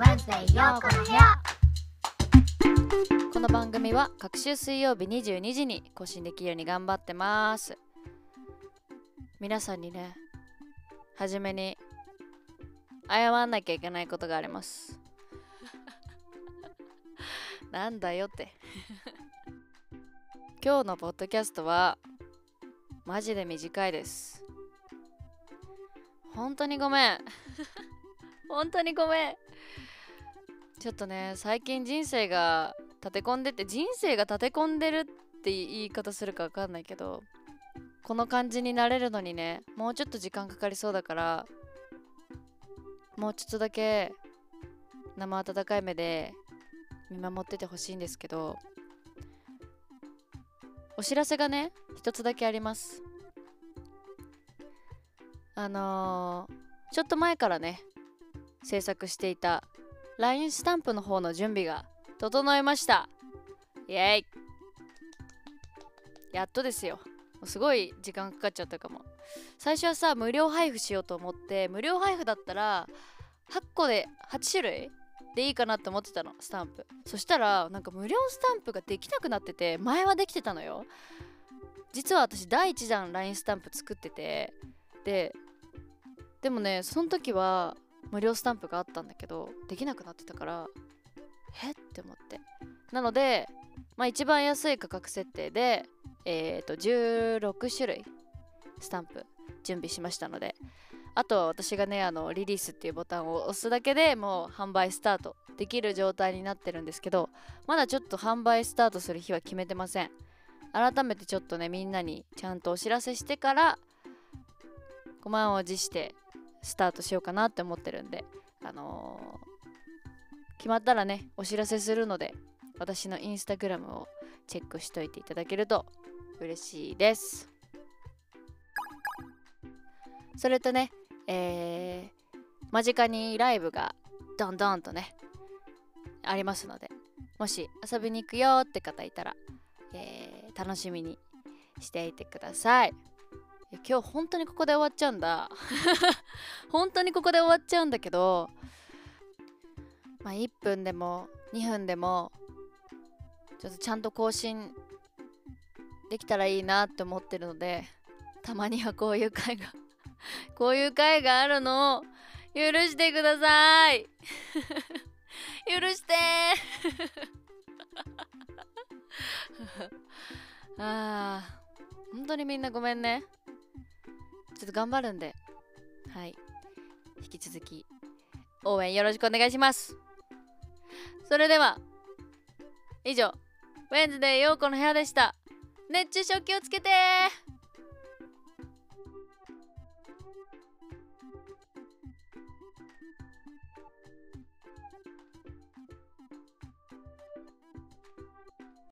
Wednesday ようこの部屋。この番組は各週水曜日22時に更新できるように頑張ってます。皆さんにね初めに謝んなきゃいけないことがあります。なんだよって。今日のポッドキャストはマジで短いです。本当にごめん。本当にごめんちょっとね最近人生が立て込んでて人生が立て込んでるって言い方するか分かんないけどこの感じになれるのにねもうちょっと時間かかりそうだからもうちょっとだけ生温かい目で見守っててほしいんですけどお知らせがね一つだけあります。あのー、ちょっと前からね制作していた LINE スタンプの方の準備が整いました。イエイ。やっとですよ。すごい時間かかっちゃったかも。最初はさ無料配布しようと思って無料配布だったら8個で8種類でいいかなって思ってたのスタンプ。そしたらなんか無料スタンプができなくなってて前はできてたのよ。実は私第1弾 LINE スタンプ作っててででもねその時は無料スタンプがあったんだけどできなくなってたからえ？って思って。なのでまあ一番安い価格設定でえっ、ー、と16種類スタンプ準備しましたのであとは私がねあのリリースっていうボタンを押すだけでもう販売スタートできる状態になってるんですけどまだちょっと販売スタートする日は決めてません。改めてちょっとねみんなにちゃんとお知らせしてから5万を持してスタートしようかなって思ってるんであのー、決まったらねお知らせするので私のインスタグラムをチェックしといていただけると嬉しいです。それとねえー、間近にライブがどんどんとねありますのでもし遊びに行くよって方いたら、えー、楽しみにしていてください。今日本当にここで終わっちゃうんだ。本当にここで終わっちゃうんだけどまあ1分でも2分でもちょっとちゃんと更新できたらいいなって思ってるのでたまにはこういう回が こういう回があるのを許してください。許して。ああ本当にみんなごめんね。ちょっと頑張るんで。はい。引き続き。応援よろしくお願いします。それでは以上。ウェンズデー陽子の部屋でした。熱中症気をつけて